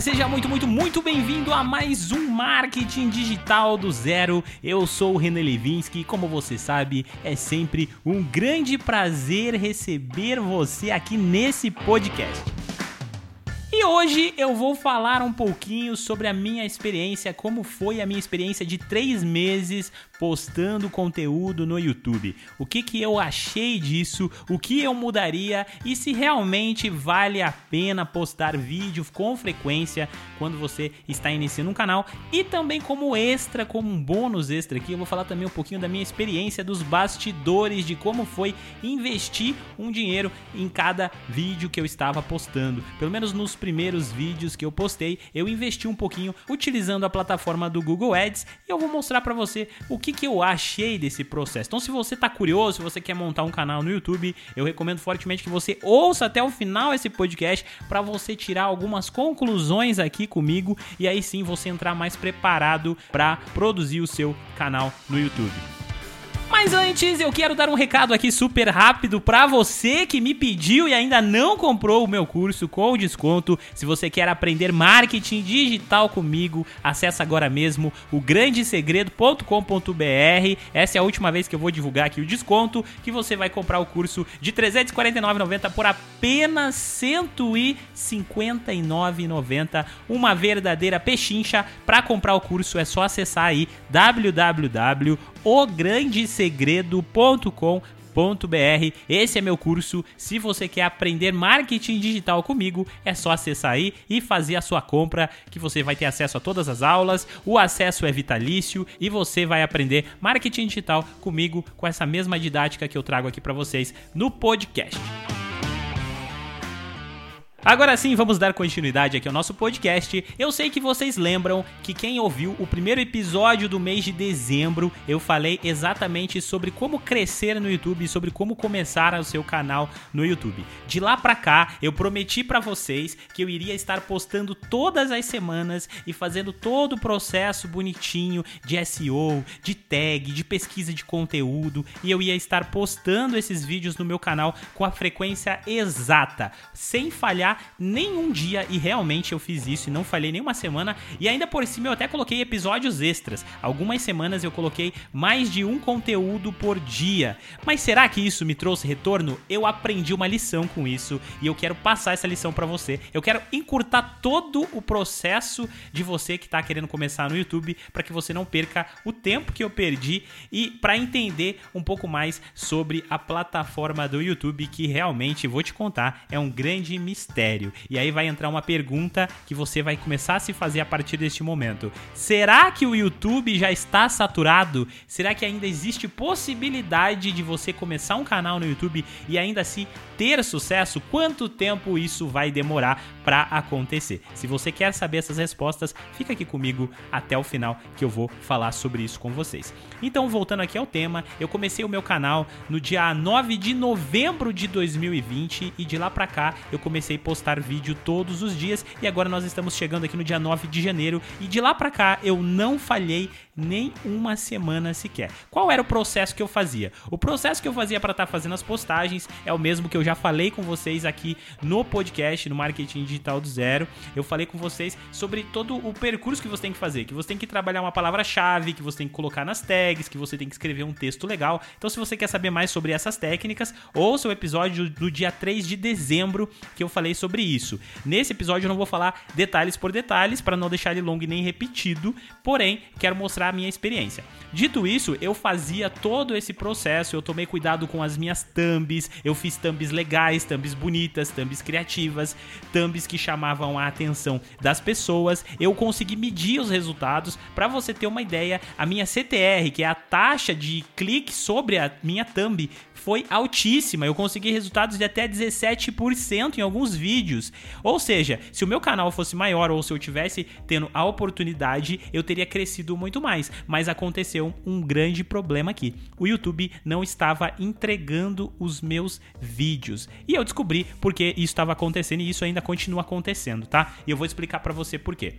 Seja muito, muito, muito bem-vindo a mais um Marketing Digital do Zero. Eu sou o René Levinsky e, como você sabe, é sempre um grande prazer receber você aqui nesse podcast. E hoje eu vou falar um pouquinho sobre a minha experiência, como foi a minha experiência de três meses postando conteúdo no YouTube. O que, que eu achei disso, o que eu mudaria e se realmente vale a pena postar vídeo com frequência quando você está iniciando um canal. E também como extra, como um bônus extra aqui, eu vou falar também um pouquinho da minha experiência dos bastidores, de como foi investir um dinheiro em cada vídeo que eu estava postando. Pelo menos nos primeiros vídeos que eu postei, eu investi um pouquinho utilizando a plataforma do Google Ads e eu vou mostrar para você o que que, que eu achei desse processo. Então, se você tá curioso, se você quer montar um canal no YouTube, eu recomendo fortemente que você ouça até o final esse podcast para você tirar algumas conclusões aqui comigo e aí sim você entrar mais preparado para produzir o seu canal no YouTube. Mas antes, eu quero dar um recado aqui super rápido para você que me pediu e ainda não comprou o meu curso com desconto. Se você quer aprender marketing digital comigo, acessa agora mesmo o grandesegredo.com.br. Essa é a última vez que eu vou divulgar aqui o desconto, que você vai comprar o curso de R$ 349,90 por apenas R$ 159,90. Uma verdadeira pechincha. Para comprar o curso é só acessar aí www.ograndesegredo.com Esse é meu curso. Se você quer aprender marketing digital comigo, é só acessar aí e fazer a sua compra, que você vai ter acesso a todas as aulas. O acesso é vitalício e você vai aprender marketing digital comigo com essa mesma didática que eu trago aqui para vocês no podcast. Agora sim, vamos dar continuidade aqui ao nosso podcast. Eu sei que vocês lembram que quem ouviu o primeiro episódio do mês de dezembro, eu falei exatamente sobre como crescer no YouTube, sobre como começar o seu canal no YouTube. De lá pra cá, eu prometi para vocês que eu iria estar postando todas as semanas e fazendo todo o processo bonitinho de SEO, de tag, de pesquisa de conteúdo, e eu ia estar postando esses vídeos no meu canal com a frequência exata, sem falhar nenhum dia e realmente eu fiz isso e não falhei nenhuma semana e ainda por cima eu até coloquei episódios extras. Algumas semanas eu coloquei mais de um conteúdo por dia. Mas será que isso me trouxe retorno? Eu aprendi uma lição com isso e eu quero passar essa lição para você. Eu quero encurtar todo o processo de você que está querendo começar no YouTube para que você não perca o tempo que eu perdi e para entender um pouco mais sobre a plataforma do YouTube que realmente vou te contar é um grande mistério mistério. E aí vai entrar uma pergunta que você vai começar a se fazer a partir deste momento. Será que o YouTube já está saturado? Será que ainda existe possibilidade de você começar um canal no YouTube e ainda assim ter sucesso? Quanto tempo isso vai demorar para acontecer? Se você quer saber essas respostas, fica aqui comigo até o final que eu vou falar sobre isso com vocês. Então, voltando aqui ao tema, eu comecei o meu canal no dia 9 de novembro de 2020 e de lá para cá eu comecei a postar vídeo todos os dias. E agora nós estamos chegando aqui no dia 9 de janeiro. E de lá para cá eu não falhei nem uma semana sequer. Qual era o processo que eu fazia? O processo que eu fazia para estar tá fazendo as postagens é o mesmo que eu já falei com vocês aqui no podcast, no Marketing Digital do Zero. Eu falei com vocês sobre todo o percurso que você tem que fazer, que você tem que trabalhar uma palavra-chave, que você tem que colocar nas tags, que você tem que escrever um texto legal. Então, se você quer saber mais sobre essas técnicas, ouça o episódio do dia 3 de dezembro que eu falei sobre isso. Nesse episódio eu não vou falar detalhes por detalhes para não deixar ele longo e nem repetido, porém quero mostrar a minha experiência. Dito isso, eu fazia todo esse processo, eu tomei cuidado com as minhas thumbs, eu fiz thumbs legais, thumbs bonitas, thumbs criativas, thumbs que chamavam a atenção das pessoas. Eu consegui medir os resultados para você ter uma ideia. A minha CTR, que é a taxa de clique sobre a minha thumb, foi altíssima. Eu consegui resultados de até 17% em alguns vídeos. Ou seja, se o meu canal fosse maior ou se eu tivesse tendo a oportunidade, eu teria crescido muito mais. Mas aconteceu um grande problema aqui. O YouTube não estava entregando os meus vídeos. E eu descobri porque isso estava acontecendo e isso ainda continua acontecendo, tá? E eu vou explicar para você por quê.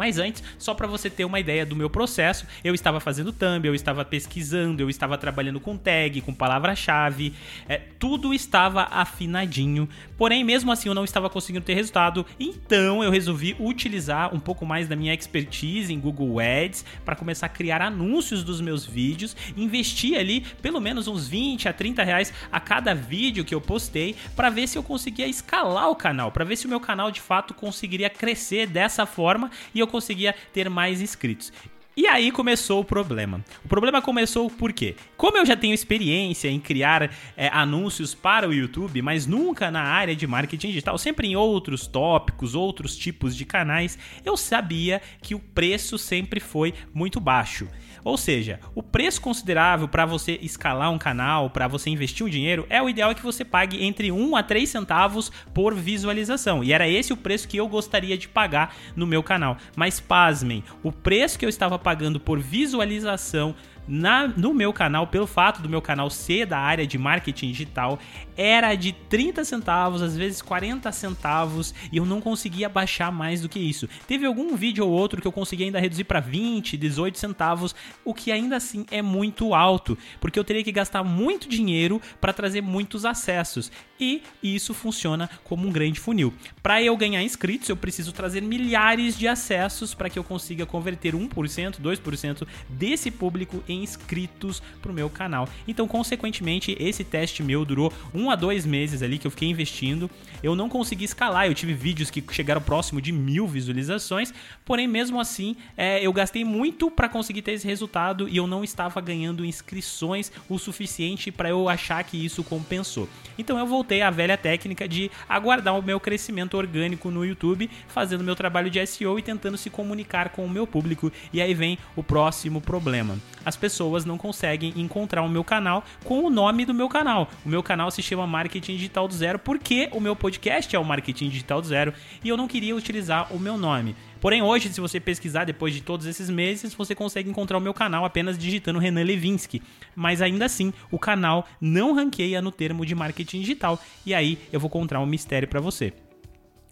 Mas antes, só para você ter uma ideia do meu processo, eu estava fazendo thumb, eu estava pesquisando, eu estava trabalhando com tag, com palavra-chave, é, tudo estava afinadinho. Porém, mesmo assim, eu não estava conseguindo ter resultado. Então, eu resolvi utilizar um pouco mais da minha expertise em Google Ads para começar a criar anúncios dos meus vídeos, investir ali pelo menos uns 20 a 30 reais a cada vídeo que eu postei para ver se eu conseguia escalar o canal, para ver se o meu canal de fato conseguiria crescer dessa forma e eu conseguia ter mais inscritos. E aí começou o problema. O problema começou por quê? Como eu já tenho experiência em criar é, anúncios para o YouTube, mas nunca na área de marketing digital, sempre em outros tópicos, outros tipos de canais, eu sabia que o preço sempre foi muito baixo. Ou seja, o preço considerável para você escalar um canal, para você investir um dinheiro, é o ideal que você pague entre 1 a 3 centavos por visualização. E era esse o preço que eu gostaria de pagar no meu canal. Mas pasmem, o preço que eu estava pagando por visualização na, no meu canal, pelo fato do meu canal ser da área de marketing digital, era de 30 centavos, às vezes 40 centavos, e eu não conseguia baixar mais do que isso. Teve algum vídeo ou outro que eu consegui ainda reduzir para 20, 18 centavos, o que ainda assim é muito alto, porque eu teria que gastar muito dinheiro para trazer muitos acessos. E isso funciona como um grande funil. Para eu ganhar inscritos, eu preciso trazer milhares de acessos para que eu consiga converter 1%, 2% desse público em inscritos para o meu canal. Então, consequentemente, esse teste meu durou um a dois meses ali que eu fiquei investindo. Eu não consegui escalar, eu tive vídeos que chegaram próximo de mil visualizações, porém, mesmo assim, é, eu gastei muito para conseguir ter esse resultado e eu não estava ganhando inscrições o suficiente para eu achar que isso compensou. Então, eu voltei à velha técnica de aguardar o meu crescimento orgânico no YouTube, fazendo meu trabalho de SEO e tentando se comunicar com o meu público. E aí vem o próximo problema. As pessoas não conseguem encontrar o meu canal com o nome do meu canal. O meu canal se chama Marketing Digital do Zero porque o meu podcast é o Marketing Digital do Zero e eu não queria utilizar o meu nome. Porém, hoje, se você pesquisar depois de todos esses meses, você consegue encontrar o meu canal apenas digitando Renan Levinsky. Mas ainda assim, o canal não ranqueia no termo de marketing digital. E aí eu vou contar um mistério para você.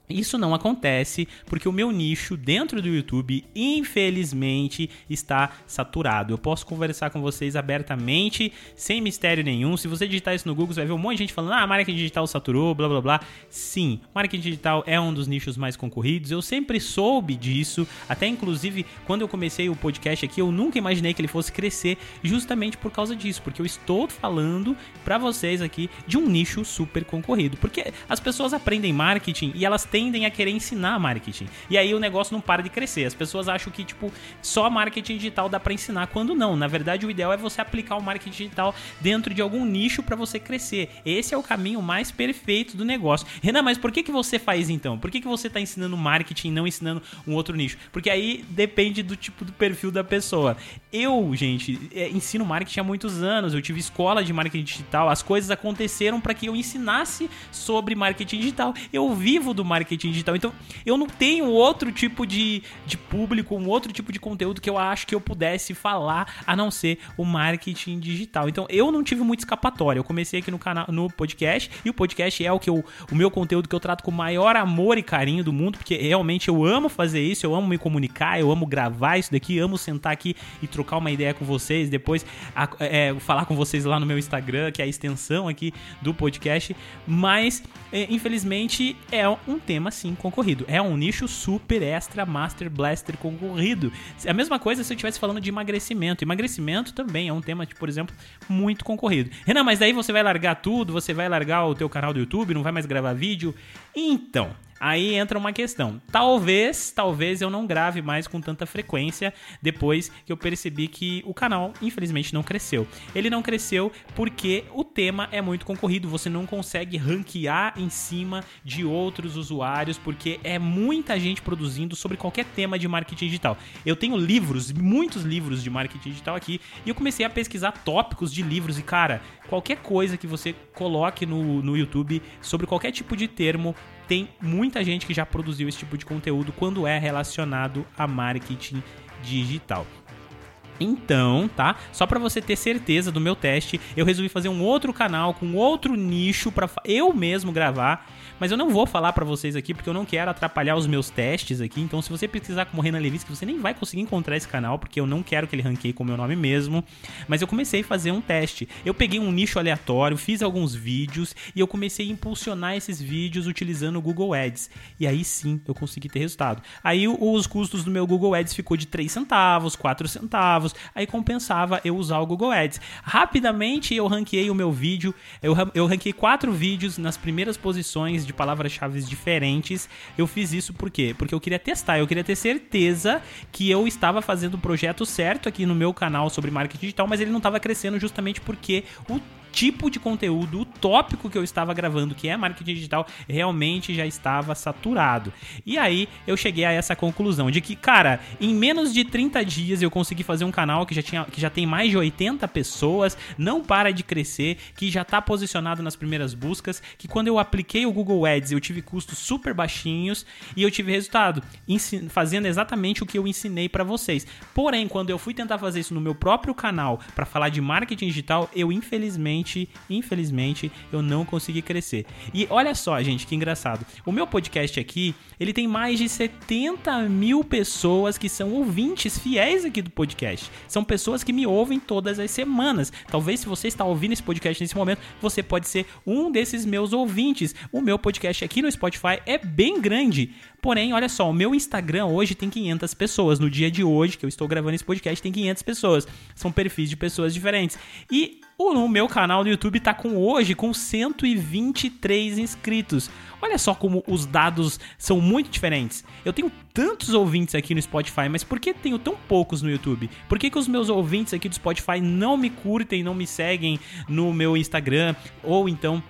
Isso não acontece porque o meu nicho dentro do YouTube, infelizmente, está saturado. Eu posso conversar com vocês abertamente, sem mistério nenhum. Se você digitar isso no Google, você vai ver um monte de gente falando: ah, marketing digital saturou, blá blá blá. Sim, marketing digital é um dos nichos mais concorridos. Eu sempre soube disso. Até inclusive, quando eu comecei o podcast aqui, eu nunca imaginei que ele fosse crescer justamente por causa disso. Porque eu estou falando para vocês aqui de um nicho super concorrido. Porque as pessoas aprendem marketing e elas têm tendem a querer ensinar marketing. E aí o negócio não para de crescer. As pessoas acham que, tipo, só marketing digital dá para ensinar, quando não. Na verdade, o ideal é você aplicar o marketing digital dentro de algum nicho para você crescer. Esse é o caminho mais perfeito do negócio. Renan, mas por que, que você faz então? Por que, que você tá ensinando marketing e não ensinando um outro nicho? Porque aí depende do tipo do perfil da pessoa. Eu, gente, é, ensino marketing há muitos anos. Eu tive escola de marketing digital. As coisas aconteceram para que eu ensinasse sobre marketing digital. Eu vivo do marketing marketing digital. Então, eu não tenho outro tipo de, de público, um outro tipo de conteúdo que eu acho que eu pudesse falar a não ser o marketing digital. Então, eu não tive muita escapatória. Eu comecei aqui no canal, no podcast, e o podcast é o que eu, o meu conteúdo que eu trato com o maior amor e carinho do mundo, porque realmente eu amo fazer isso, eu amo me comunicar, eu amo gravar isso daqui, amo sentar aqui e trocar uma ideia com vocês, depois a, é, falar com vocês lá no meu Instagram, que é a extensão aqui do podcast. Mas, é, infelizmente, é um tema tema sim concorrido. É um nicho super extra master blaster concorrido. É a mesma coisa se eu estivesse falando de emagrecimento. Emagrecimento também é um tema, por exemplo, muito concorrido. Renan, mas daí você vai largar tudo, você vai largar o teu canal do YouTube, não vai mais gravar vídeo? Então, Aí entra uma questão. Talvez, talvez eu não grave mais com tanta frequência depois que eu percebi que o canal, infelizmente, não cresceu. Ele não cresceu porque o tema é muito concorrido, você não consegue ranquear em cima de outros usuários porque é muita gente produzindo sobre qualquer tema de marketing digital. Eu tenho livros, muitos livros de marketing digital aqui, e eu comecei a pesquisar tópicos de livros e cara, qualquer coisa que você coloque no, no YouTube sobre qualquer tipo de termo tem muita gente que já produziu esse tipo de conteúdo quando é relacionado a marketing digital. Então, tá? Só para você ter certeza do meu teste, eu resolvi fazer um outro canal com outro nicho para eu mesmo gravar mas eu não vou falar para vocês aqui porque eu não quero atrapalhar os meus testes aqui. Então, se você pesquisar como Renan Levitsky, você nem vai conseguir encontrar esse canal porque eu não quero que ele ranqueie com o meu nome mesmo. Mas eu comecei a fazer um teste. Eu peguei um nicho aleatório, fiz alguns vídeos e eu comecei a impulsionar esses vídeos utilizando o Google Ads. E aí sim eu consegui ter resultado. Aí os custos do meu Google Ads ficou de 3 centavos, 4 centavos. Aí compensava eu usar o Google Ads. Rapidamente eu ranqueei o meu vídeo. Eu, eu ranqueei quatro vídeos nas primeiras posições de palavras-chave diferentes. Eu fiz isso por quê? Porque eu queria testar, eu queria ter certeza que eu estava fazendo o projeto certo aqui no meu canal sobre marketing digital, mas ele não estava crescendo justamente porque o tipo de conteúdo, o tópico que eu estava gravando, que é marketing digital, realmente já estava saturado. E aí eu cheguei a essa conclusão de que, cara, em menos de 30 dias eu consegui fazer um canal que já, tinha, que já tem mais de 80 pessoas, não para de crescer, que já está posicionado nas primeiras buscas, que quando eu apliquei o Google Ads eu tive custos super baixinhos e eu tive resultado, fazendo exatamente o que eu ensinei para vocês. Porém, quando eu fui tentar fazer isso no meu próprio canal para falar de marketing digital, eu infelizmente infelizmente, infelizmente, eu não consegui crescer. E olha só, gente, que engraçado. O meu podcast aqui, ele tem mais de 70 mil pessoas que são ouvintes fiéis aqui do podcast. São pessoas que me ouvem todas as semanas. Talvez se você está ouvindo esse podcast nesse momento, você pode ser um desses meus ouvintes. O meu podcast aqui no Spotify é bem grande. Porém, olha só, o meu Instagram hoje tem 500 pessoas. No dia de hoje, que eu estou gravando esse podcast, tem 500 pessoas. São perfis de pessoas diferentes. E o meu canal do YouTube está com hoje com 123 inscritos. Olha só como os dados são muito diferentes. Eu tenho tantos ouvintes aqui no Spotify, mas por que tenho tão poucos no YouTube? Por que, que os meus ouvintes aqui do Spotify não me curtem, não me seguem no meu Instagram ou então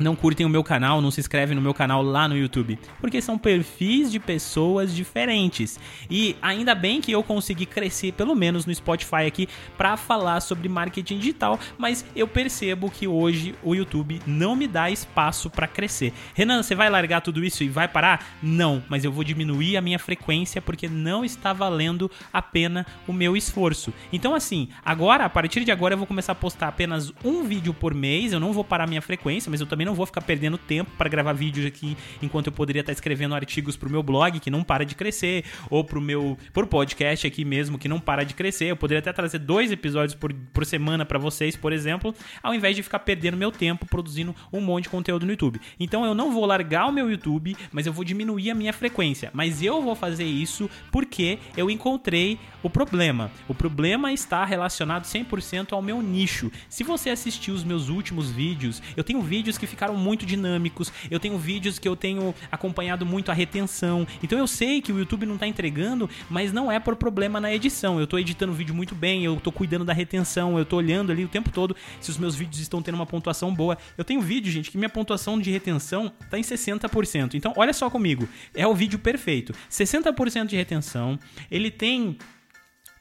não curtem o meu canal, não se inscrevem no meu canal lá no YouTube, porque são perfis de pessoas diferentes. E ainda bem que eu consegui crescer pelo menos no Spotify aqui para falar sobre marketing digital, mas eu percebo que hoje o YouTube não me dá espaço para crescer. Renan, você vai largar tudo isso e vai parar? Não, mas eu vou diminuir a minha frequência porque não está valendo a pena o meu esforço. Então assim, agora a partir de agora eu vou começar a postar apenas um vídeo por mês, eu não vou parar minha frequência, mas eu também não vou ficar perdendo tempo para gravar vídeos aqui enquanto eu poderia estar escrevendo artigos pro meu blog que não para de crescer, ou pro meu pro podcast aqui mesmo que não para de crescer. Eu poderia até trazer dois episódios por, por semana para vocês, por exemplo, ao invés de ficar perdendo meu tempo produzindo um monte de conteúdo no YouTube. Então eu não vou largar o meu YouTube, mas eu vou diminuir a minha frequência. Mas eu vou fazer isso porque eu encontrei o problema. O problema está relacionado 100% ao meu nicho. Se você assistiu os meus últimos vídeos, eu tenho vídeos que ficam ficaram muito dinâmicos. Eu tenho vídeos que eu tenho acompanhado muito a retenção. Então eu sei que o YouTube não está entregando, mas não é por problema na edição. Eu estou editando o vídeo muito bem, eu estou cuidando da retenção, eu estou olhando ali o tempo todo se os meus vídeos estão tendo uma pontuação boa. Eu tenho vídeo, gente, que minha pontuação de retenção está em 60%. Então olha só comigo, é o vídeo perfeito. 60% de retenção, ele tem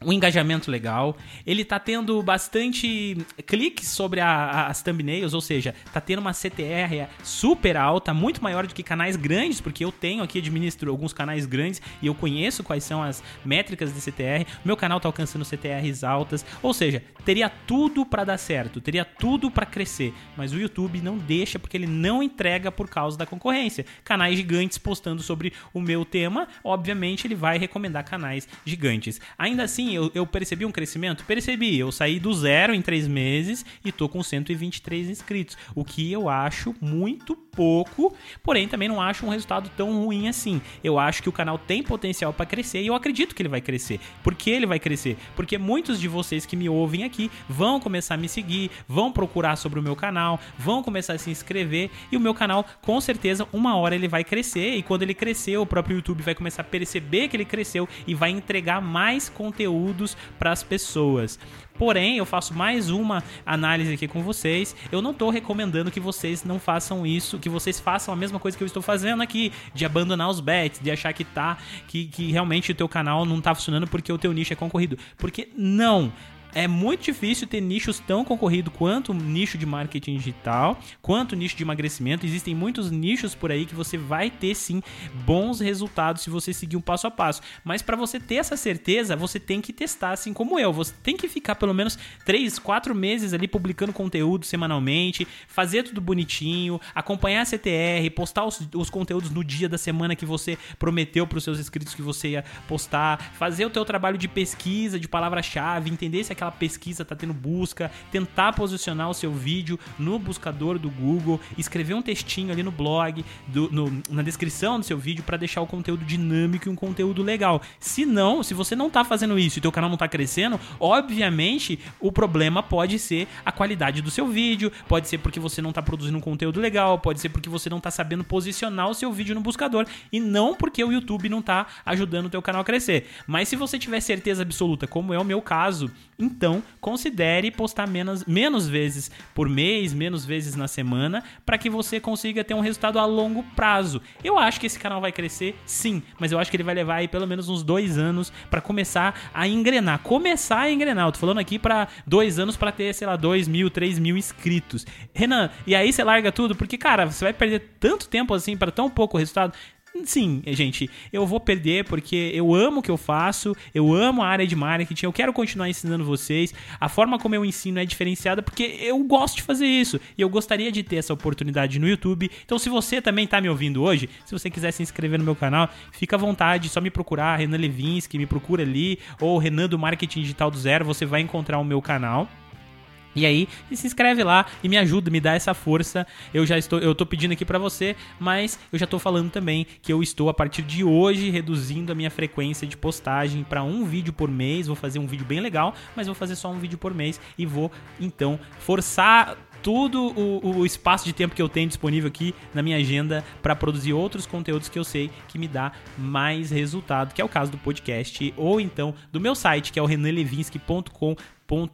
um engajamento legal. Ele tá tendo bastante cliques sobre a, a, as thumbnails, ou seja, tá tendo uma CTR super alta, muito maior do que canais grandes, porque eu tenho aqui, administro alguns canais grandes e eu conheço quais são as métricas de CTR. Meu canal tá alcançando CTRs altas, ou seja, teria tudo para dar certo, teria tudo para crescer, mas o YouTube não deixa porque ele não entrega por causa da concorrência. Canais gigantes postando sobre o meu tema, obviamente ele vai recomendar canais gigantes. Ainda assim, eu, eu percebi um crescimento? Percebi. Eu saí do zero em três meses e tô com 123 inscritos. O que eu acho muito pouco, porém também não acho um resultado tão ruim assim. Eu acho que o canal tem potencial para crescer e eu acredito que ele vai crescer. Por que ele vai crescer? Porque muitos de vocês que me ouvem aqui vão começar a me seguir, vão procurar sobre o meu canal, vão começar a se inscrever e o meu canal, com certeza, uma hora ele vai crescer e quando ele crescer, o próprio YouTube vai começar a perceber que ele cresceu e vai entregar mais conteúdo conteúdos para as pessoas. Porém, eu faço mais uma análise aqui com vocês. Eu não estou recomendando que vocês não façam isso, que vocês façam a mesma coisa que eu estou fazendo aqui, de abandonar os bets, de achar que tá que, que realmente o teu canal não está funcionando porque o teu nicho é concorrido. Porque não é muito difícil ter nichos tão concorridos quanto o nicho de marketing digital, quanto o nicho de emagrecimento. Existem muitos nichos por aí que você vai ter sim bons resultados se você seguir um passo a passo. Mas para você ter essa certeza, você tem que testar, assim como eu. Você tem que ficar pelo menos 3, 4 meses ali publicando conteúdo semanalmente, fazer tudo bonitinho, acompanhar a CTR, postar os, os conteúdos no dia da semana que você prometeu para os seus inscritos que você ia postar, fazer o teu trabalho de pesquisa, de palavra-chave, entender se aquela pesquisa está tendo busca, tentar posicionar o seu vídeo no buscador do Google, escrever um textinho ali no blog, do, no, na descrição do seu vídeo para deixar o conteúdo dinâmico e um conteúdo legal. Se não, se você não está fazendo isso e teu canal não está crescendo, obviamente o problema pode ser a qualidade do seu vídeo, pode ser porque você não está produzindo um conteúdo legal, pode ser porque você não está sabendo posicionar o seu vídeo no buscador e não porque o YouTube não está ajudando o teu canal a crescer. Mas se você tiver certeza absoluta, como é o meu caso, então considere postar menos, menos vezes por mês, menos vezes na semana, para que você consiga ter um resultado a longo prazo. Eu acho que esse canal vai crescer, sim, mas eu acho que ele vai levar aí pelo menos uns dois anos para começar a engrenar. Começar a engrenar. Eu tô falando aqui para dois anos para ter, sei lá, dois mil, três mil inscritos. Renan, e aí você larga tudo? Porque, cara, você vai perder tanto tempo assim para tão pouco resultado. Sim, gente, eu vou perder porque eu amo o que eu faço, eu amo a área de marketing, eu quero continuar ensinando vocês. A forma como eu ensino é diferenciada porque eu gosto de fazer isso e eu gostaria de ter essa oportunidade no YouTube. Então, se você também está me ouvindo hoje, se você quiser se inscrever no meu canal, fica à vontade, só me procurar, Renan Levinsky, me procura ali, ou Renan do Marketing Digital do Zero, você vai encontrar o meu canal. E aí, se inscreve lá e me ajuda, me dá essa força. Eu já estou, eu tô pedindo aqui para você, mas eu já tô falando também que eu estou a partir de hoje reduzindo a minha frequência de postagem para um vídeo por mês. Vou fazer um vídeo bem legal, mas vou fazer só um vídeo por mês e vou então forçar todo o, o, espaço de tempo que eu tenho disponível aqui na minha agenda para produzir outros conteúdos que eu sei que me dá mais resultado, que é o caso do podcast ou então do meu site, que é o renanlevinsky.com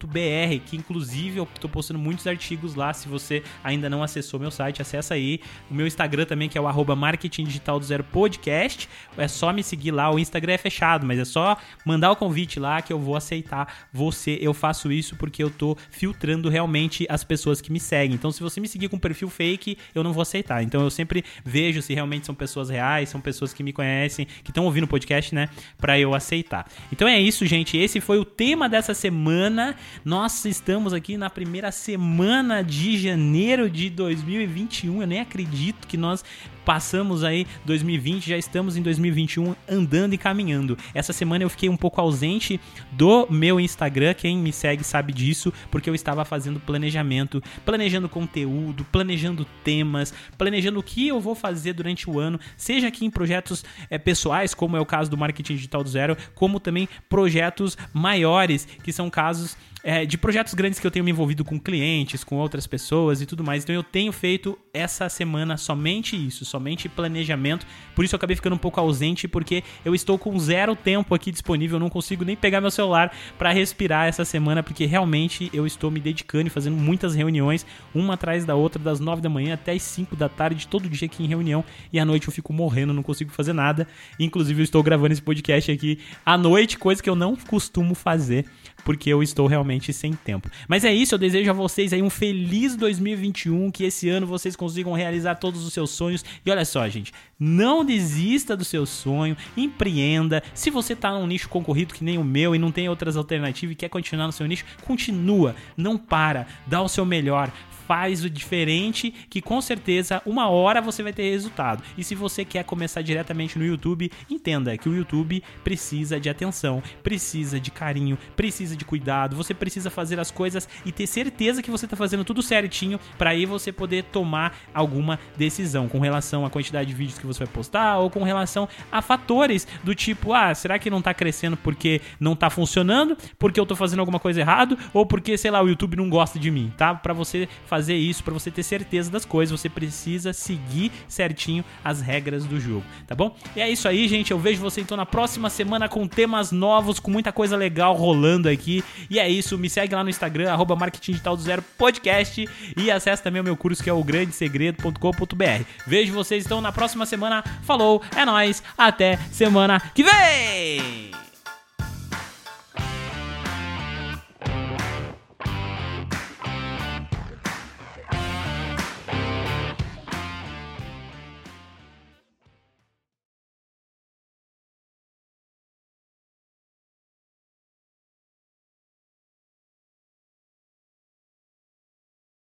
br que inclusive eu tô postando muitos artigos lá. Se você ainda não acessou meu site, acessa aí. O meu Instagram também, que é o arroba marketing digital do zero podcast. É só me seguir lá. O Instagram é fechado, mas é só mandar o convite lá que eu vou aceitar você. Eu faço isso porque eu tô filtrando realmente as pessoas que me seguem. Então, se você me seguir com perfil fake, eu não vou aceitar. Então, eu sempre vejo se realmente são pessoas reais, são pessoas que me conhecem, que estão ouvindo o podcast, né? Pra eu aceitar. Então é isso, gente. Esse foi o tema dessa semana nós estamos aqui na primeira semana de janeiro de 2021. Eu nem acredito que nós passamos aí 2020, já estamos em 2021 andando e caminhando. Essa semana eu fiquei um pouco ausente do meu Instagram, quem me segue sabe disso, porque eu estava fazendo planejamento, planejando conteúdo, planejando temas, planejando o que eu vou fazer durante o ano, seja aqui em projetos é, pessoais, como é o caso do Marketing Digital do Zero, como também projetos maiores, que são casos é, de projetos grandes que eu tenho me envolvido com clientes, com outras pessoas e tudo mais. Então eu tenho feito essa semana somente isso, somente planejamento. Por isso eu acabei ficando um pouco ausente, porque eu estou com zero tempo aqui disponível, eu não consigo nem pegar meu celular para respirar essa semana, porque realmente eu estou me dedicando e fazendo muitas reuniões, uma atrás da outra, das nove da manhã até as cinco da tarde, todo dia aqui em reunião, e à noite eu fico morrendo, não consigo fazer nada. Inclusive eu estou gravando esse podcast aqui à noite, coisa que eu não costumo fazer porque eu estou realmente sem tempo. Mas é isso, eu desejo a vocês aí um feliz 2021, que esse ano vocês consigam realizar todos os seus sonhos. E olha só, gente, não desista do seu sonho, empreenda. Se você está num nicho concorrido que nem o meu e não tem outras alternativas e quer continuar no seu nicho, continua, não para, dá o seu melhor, faz o diferente que com certeza uma hora você vai ter resultado. E se você quer começar diretamente no YouTube, entenda que o YouTube precisa de atenção, precisa de carinho, precisa de cuidado. Você precisa fazer as coisas e ter certeza que você está fazendo tudo certinho para aí você poder tomar alguma decisão com relação à quantidade de vídeos que você vai postar ou com relação a fatores do tipo, ah, será que não está crescendo porque não está funcionando, porque eu estou fazendo alguma coisa errado ou porque, sei lá, o YouTube não gosta de mim, tá? Para você fazer fazer isso, para você ter certeza das coisas, você precisa seguir certinho as regras do jogo, tá bom? E é isso aí, gente. Eu vejo você então na próxima semana com temas novos, com muita coisa legal rolando aqui. E é isso, me segue lá no Instagram, arroba do Zero Podcast e acesse também o meu curso que é o grandesegredo.com.br. Vejo vocês então na próxima semana. Falou, é nóis, até semana que vem!